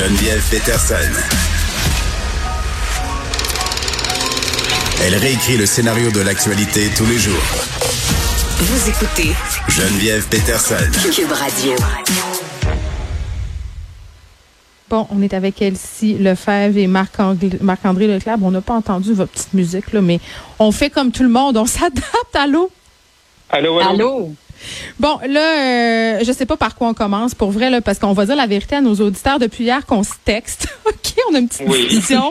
Geneviève Peterson. Elle réécrit le scénario de l'actualité tous les jours. Vous écoutez Geneviève Peterson. Cube Radio. Bon, on est avec Elsie Lefebvre et Marc-André Leclerc. Bon, on n'a pas entendu votre petite musique, là, mais on fait comme tout le monde. On s'adapte. Allô? Allô, allô? Allô? Bon, là, euh, je sais pas par quoi on commence, pour vrai, là, parce qu'on va dire la vérité à nos auditeurs depuis hier qu'on se texte. OK, on a une petite discussion.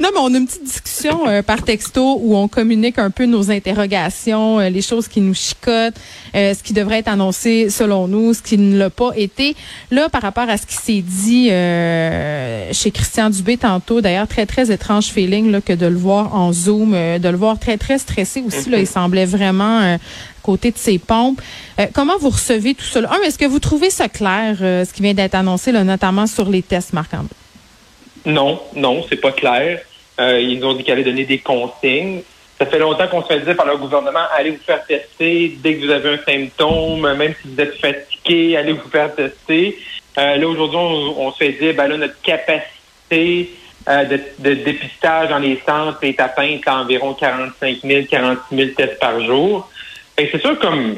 non, mais on a une petite discussion euh, par texto où on communique un peu nos interrogations, euh, les choses qui nous chicotent, euh, ce qui devrait être annoncé selon nous, ce qui ne l'a pas été. Là, par rapport à ce qui s'est dit chez Christian Dubé tantôt, d'ailleurs, très, très étrange feeling là, que de le voir en Zoom, de le voir très, très stressé aussi. Là, il semblait vraiment côté de ses pompes. Euh, comment vous recevez tout cela? Est-ce que vous trouvez ça clair, euh, ce qui vient d'être annoncé, notamment sur les tests, Marc-André? Non, non, c'est pas clair. Euh, ils nous ont dit qu'ils allaient donner des consignes. Ça fait longtemps qu'on se fait dire par le gouvernement, allez vous faire tester dès que vous avez un symptôme, même si vous êtes fatigué, allez vous faire tester. là, aujourd'hui, on, se fait dire, ben là, notre capacité de, de, dépistage dans les centres est atteinte à environ 45 000, 46 000 tests par jour. C'est sûr, comme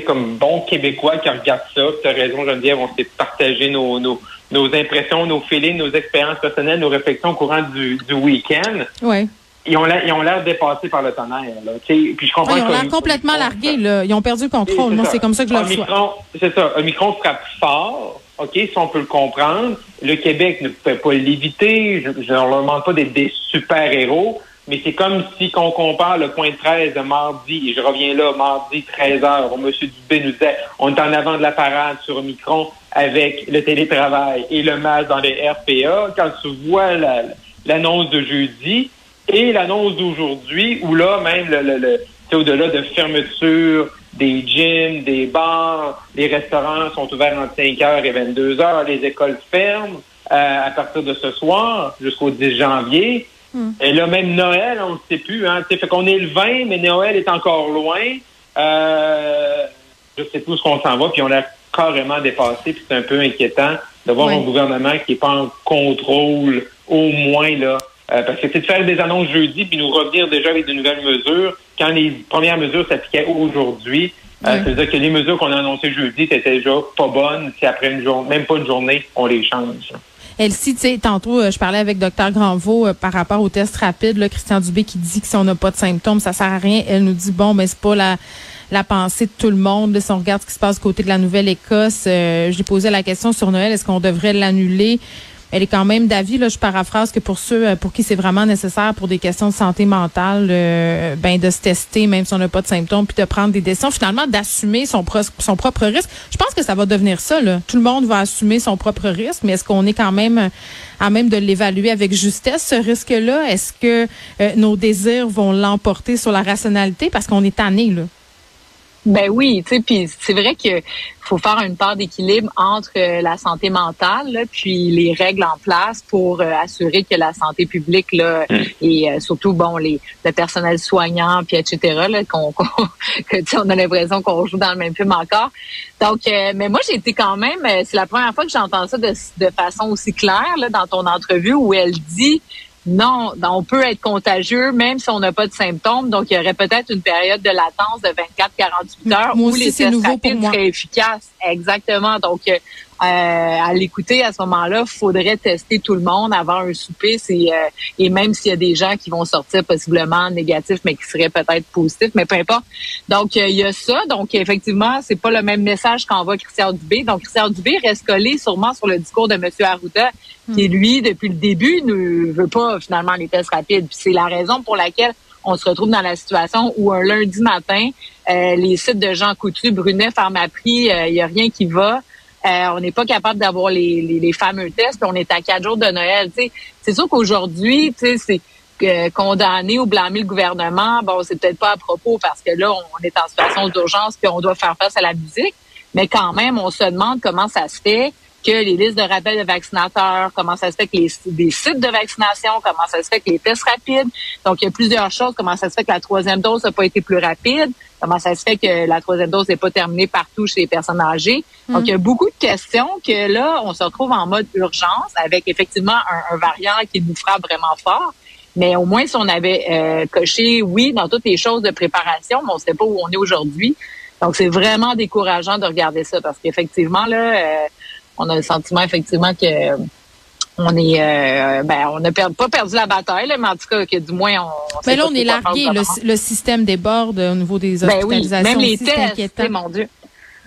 comme bon Québécois qui regarde ça, tu as raison, Geneviève, on s'est partagé nos, nos, nos, impressions, nos feelings, nos expériences personnelles, nos réflexions au courant du, du week-end. Oui. Ils ont l'air dépassés par le tonnerre. Là. Puis je comprends ils ont l'air complètement largués. Là. Ils ont perdu le contrôle. Moi, c'est comme ça que je le reçois. C'est ça. Un micron frappe fort. OK, si on peut le comprendre. Le Québec ne peut pas l'éviter. Je ne leur demande pas d'être des super-héros mais c'est comme si qu'on compare le point 13 de mardi, et je reviens là, mardi 13 heures, où M. Dubé nous disait, on est en avant de la parade sur Omicron avec le télétravail et le masque dans les RPA. Quand tu vois l'annonce de jeudi et l'annonce d'aujourd'hui, où là, même le, le, le au-delà de fermeture des gyms, des bars, les restaurants sont ouverts entre 5 heures et 22 heures, les écoles ferment euh, à partir de ce soir jusqu'au 10 janvier. Hmm. Et là, même Noël, on ne sait plus. Hein. Fait qu'on est le 20, mais Noël est encore loin. Euh, je sais plus où qu'on s'en va, puis on a carrément dépassé, puis c'est un peu inquiétant de voir un gouvernement qui n'est pas en contrôle, au moins, là. Euh, parce que c'est de faire des annonces jeudi, puis nous revenir déjà avec de nouvelles mesures. Quand les premières mesures s'appliquaient aujourd'hui, euh, c'est-à-dire que les mesures qu'on a annoncées jeudi étaient déjà pas bonnes, si après une journée, même pas une journée, on les change. Elsie, tu sais, tantôt, euh, je parlais avec Dr Granvaux euh, par rapport au test rapide, là, Christian Dubé qui dit que si on n'a pas de symptômes, ça sert à rien. Elle nous dit, bon, mais c'est pas la la pensée de tout le monde. si on regarde ce qui se passe côté de la Nouvelle-Écosse, euh, j'ai posé la question sur Noël, est-ce qu'on devrait l'annuler? Elle est quand même d'avis, là, je paraphrase, que pour ceux euh, pour qui c'est vraiment nécessaire pour des questions de santé mentale, euh, ben de se tester, même si on n'a pas de symptômes, puis de prendre des décisions, finalement, d'assumer son, son propre risque. Je pense que ça va devenir ça. Là. Tout le monde va assumer son propre risque, mais est-ce qu'on est quand même à même de l'évaluer avec justesse, ce risque-là? Est-ce que euh, nos désirs vont l'emporter sur la rationalité? Parce qu'on est tanné, là. Ben oui, tu sais, puis c'est vrai que faut faire une part d'équilibre entre euh, la santé mentale puis les règles en place pour euh, assurer que la santé publique là mm. et euh, surtout bon les le personnel soignant puis etc là qu'on que on a l'impression qu'on joue dans le même film encore. Donc mais moi j'ai été quand même c'est la première fois que j'entends ça de, de façon aussi claire là dans ton entrevue où elle dit non, on peut être contagieux même si on n'a pas de symptômes. Donc, il y aurait peut-être une période de latence de 24-48 heures où les tests rapides seraient efficaces. Exactement. Donc, euh, à l'écouter à ce moment-là, faudrait tester tout le monde avant un souper. Euh, et même s'il y a des gens qui vont sortir possiblement négatifs, mais qui seraient peut-être positifs, mais peu importe. Donc il y a ça. Donc effectivement, c'est pas le même message qu'envoie Christian Dubé. Donc Christian Dubé reste collé sûrement sur le discours de M. Arruda, qui hmm. lui depuis le début ne veut pas finalement les tests rapides. c'est la raison pour laquelle on se retrouve dans la situation où un lundi matin, euh, les sites de Jean Coutu, Brunet, Pharmaprix, il y a rien qui va. Euh, on n'est pas capable d'avoir les, les, fameux tests. On est à quatre jours de Noël. C'est sûr qu'aujourd'hui, c'est euh, condamner ou blâmer le gouvernement. Bon, c'est peut-être pas à propos parce que là, on est en situation d'urgence puis on doit faire face à la musique. Mais quand même, on se demande comment ça se fait que les listes de rappel de vaccinateurs, comment ça se fait que les, sites de vaccination, comment ça se fait que les tests rapides. Donc, il y a plusieurs choses. Comment ça se fait que la troisième dose n'a pas été plus rapide? Comment ça se fait que la troisième dose n'est pas terminée partout chez les personnes âgées? Donc, il y a beaucoup de questions que là, on se retrouve en mode urgence avec effectivement un, variant qui nous frappe vraiment fort. Mais au moins, si on avait euh, coché oui dans toutes les choses de préparation, mais on ne sait pas où on est aujourd'hui. Donc, c'est vraiment décourageant de regarder ça parce qu'effectivement, là, euh, on a le sentiment effectivement que on est euh, ben on n'a pas perdu la bataille mais en tout cas que du moins on mais là on est largué le, système déborde au niveau des ben hospitalisations même les tests mon dieu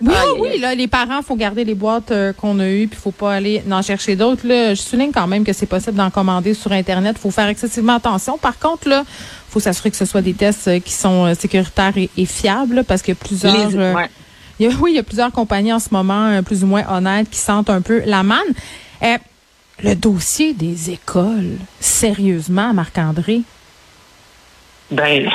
oui, oui, là, les parents, faut garder les boîtes euh, qu'on a eues, puis faut pas aller en chercher d'autres. Là, je souligne quand même que c'est possible d'en commander sur Internet. faut faire excessivement attention. Par contre, là, faut s'assurer que ce soit des tests euh, qui sont sécuritaires et, fiables, parce que plusieurs oui, il y a plusieurs compagnies en ce moment, euh, plus ou moins honnêtes, qui sentent un peu la manne. Euh, le dossier des écoles, sérieusement, Marc-André? Ben,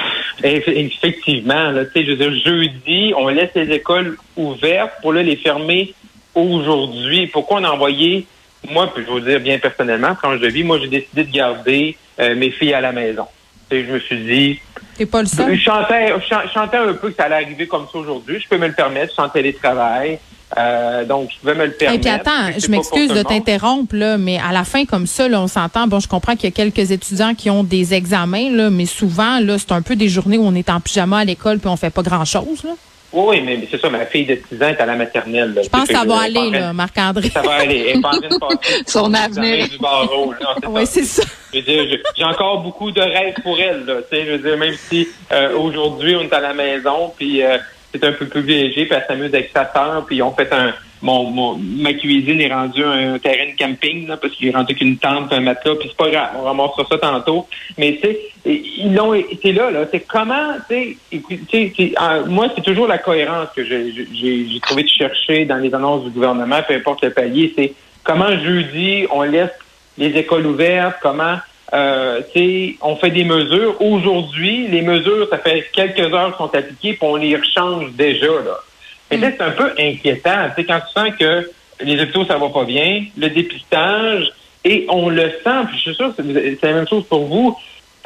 effectivement, là, je veux dire, jeudi, on laisse les écoles ouvertes pour les fermer aujourd'hui. Pourquoi on a envoyé, moi, puis je vais vous dire bien personnellement, quand je vis, moi, j'ai décidé de garder euh, mes filles à la maison. Et je me suis dit, pas le seul? Je chantais, je chantais un peu que ça allait arriver comme ça aujourd'hui. Je peux me le permettre. Je suis en télétravail. Euh, donc, je pouvais me le permettre. Et puis attends, je m'excuse de t'interrompre, là, mais à la fin, comme ça, là, on s'entend. Bon, je comprends qu'il y a quelques étudiants qui ont des examens, là, mais souvent, là, c'est un peu des journées où on est en pyjama à l'école puis on fait pas grand-chose. Là. Oui, mais c'est ça, ma fille de 6 ans est à la maternelle. Je pense que ça va aller, là, Marc-André. Ça va aller. Elle est son avenir. Du barreau, oui, c'est ça. J'ai encore beaucoup de rêves pour elle. Là, je veux dire, même si euh, aujourd'hui, on est à la maison, puis euh, c'est un peu plus léger, puis elle s'amuse avec sa sœur, puis on fait un mon, ma cuisine est rendue un terrain de camping là, parce qu'il est rendu qu'une tente, un matelas, puis c'est pas grave, on ramassera ça tantôt. Mais tu sais, ils l'ont c'est là, là. C'est comment, tu sais, moi, c'est toujours la cohérence que j'ai trouvé de chercher dans les annonces du gouvernement, peu importe le palier, c'est comment jeudi on laisse les écoles ouvertes, comment euh, on fait des mesures. Aujourd'hui, les mesures, ça fait quelques heures qu'ils sont appliquées, puis on les rechange déjà. Là. Et là, c'est un peu inquiétant. Sais, quand tu sens que les hôpitaux, ça va pas bien, le dépistage, et on le sent, puis je suis sûr que c'est la même chose pour vous.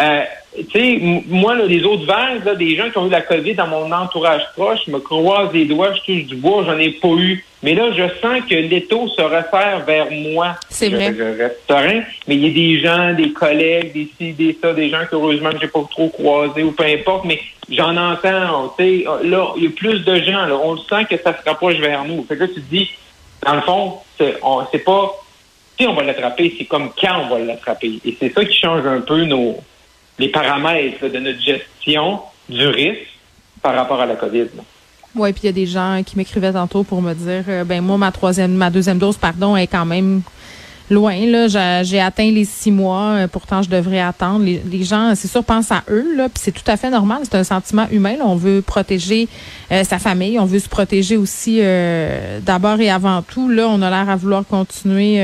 Euh, tu sais, moi, là, les autres vagues, là, des gens qui ont eu la COVID dans mon entourage proche, me croisent les doigts, je touche du bois, j'en ai pas eu. Mais là, je sens que l'étau se resserre vers moi. C'est vrai. Je reste serein, mais il y a des gens, des collègues, des ci, des ça, des gens que heureusement que j'ai pas trop croisés ou peu importe, mais j'en entends, tu sais, là, il y a plus de gens, là, on le sent que ça se rapproche vers nous. Fait que là, tu te dis, dans le fond, c'est pas si on va l'attraper, c'est comme quand on va l'attraper. Et c'est ça qui change un peu nos les paramètres de notre gestion du risque par rapport à la COVID. Oui, puis il y a des gens qui m'écrivaient tantôt pour me dire euh, ben moi, ma troisième, ma deuxième dose, pardon, est quand même loin. Là, j'ai atteint les six mois. Euh, pourtant, je devrais attendre. Les, gens, c'est sûr, pensent à eux. Là, puis c'est tout à fait normal. C'est un sentiment humain. On veut protéger euh, sa famille. On veut se protéger aussi d'abord et avant tout. Là, on a l'air à vouloir continuer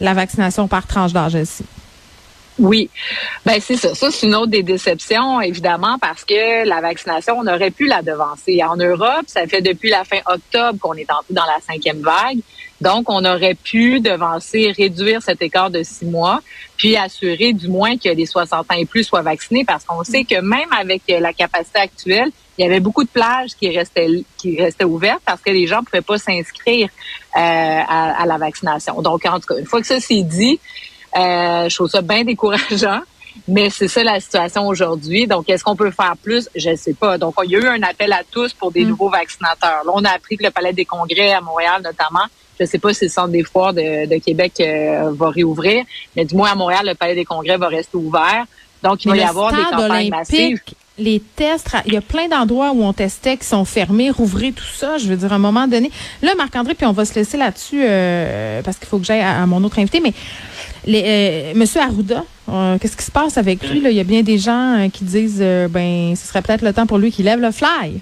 la vaccination par tranche d'âge aussi. Oui, ben c'est ça. Ça, c'est une autre des déceptions, évidemment, parce que la vaccination, on aurait pu la devancer. En Europe, ça fait depuis la fin octobre qu'on est dans la cinquième vague. Donc, on aurait pu devancer, réduire cet écart de six mois, puis assurer du moins que les 60 ans et plus soient vaccinés, parce qu'on sait que même avec la capacité actuelle, il y avait beaucoup de plages qui restaient ouvertes parce que les gens pouvaient pas s'inscrire euh, à, à, la vaccination. Donc, en tout cas, une fois que ça c'est dit, euh, je trouve ça bien décourageant. Mais c'est ça la situation aujourd'hui. Donc, est-ce qu'on peut faire plus? Je ne sais pas. Donc, il y a eu un appel à tous pour des mm. nouveaux vaccinateurs. Là, on a appris que le Palais des Congrès à Montréal, notamment, je ne sais pas si le Centre des foires de, Québec euh, va réouvrir, mais du moins à Montréal, le Palais des Congrès va rester ouvert. Donc, il va y avoir des campagnes massives les tests, il y a plein d'endroits où on testait qui sont fermés, rouvrir tout ça. Je veux dire, à un moment donné. Là, Marc-André, puis on va se laisser là-dessus euh, parce qu'il faut que j'aille à, mon autre invité. Mais les, euh, Monsieur Arruda, euh, qu'est-ce qui se passe avec lui? Là? Il y a bien des gens qui disent ben ce serait peut-être le temps pour lui qu'il lève le fly.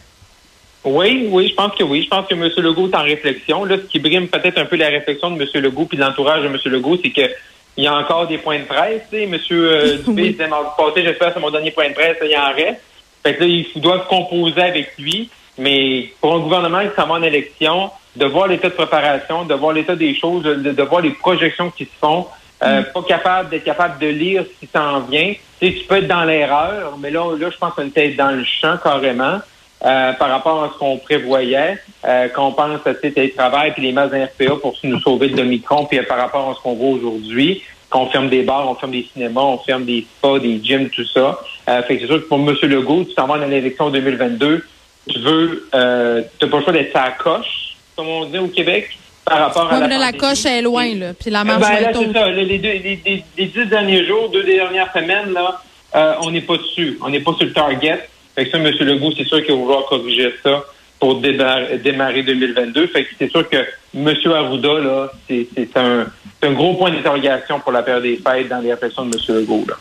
Oui, oui, je pense que oui. Je pense que M. Legault est en réflexion. Là, ce qui brime peut-être un peu la réflexion de M. Legault puis l'entourage de M. Legault, c'est que il y a encore des points de presse. Tu sais. M. Euh, Dubé disait passé, j'espère que c'est mon dernier point de presse, il y en reste. Fait que là, ils doivent composer avec lui. Mais pour un gouvernement qui s'en va en élection, de voir l'état de préparation, de voir l'état des choses, de, de voir les projections qui se font. Euh, pas capable d'être capable de lire ce qui s'en vient. Tu, sais, tu peux être dans l'erreur, mais là, là, je pense qu'on était dans le champ carrément euh, par rapport à ce qu'on prévoyait, euh, qu'on pense à télétravail puis les masses RPA pour nous sauver de l'Omicron, puis par rapport à ce qu'on voit aujourd'hui, qu'on ferme des bars, on ferme des cinémas, on ferme des spas, des gyms, tout ça. Fait que c'est sûr que pour M. Legault, tu t'en vas dans l'élection 2022, tu veux, euh, tu n'as pas le choix d'être sa coche, comme on dit au Québec par rapport à la, la coche est loin, là, puis la marche ben, là, c'est ça. Les, deux, les, les, les, dix derniers jours, deux dernières semaines, là, euh, on n'est pas dessus. On n'est pas sur le target. Fait que ça, M. Legault, c'est sûr qu'il va vouloir corriger ça pour démarrer, démarrer 2022. Fait que c'est sûr que M. Arruda, là, c'est un, un gros point d'interrogation pour la période des fêtes dans les réflexions de M. Legault, là.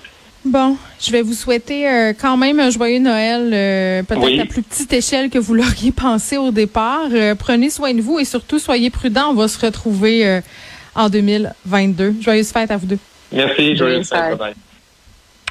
Bon, je vais vous souhaiter euh, quand même un joyeux Noël, euh, peut-être Oui. à plus petite échelle que vous l'auriez pensé au départ. Euh, prenez soin de vous et surtout soyez prudents. On va se retrouver euh, en 2022. Joyeuses fêtes à vous deux. Merci, Joyeuses joyeuse fête. fêtes. Bye-bye.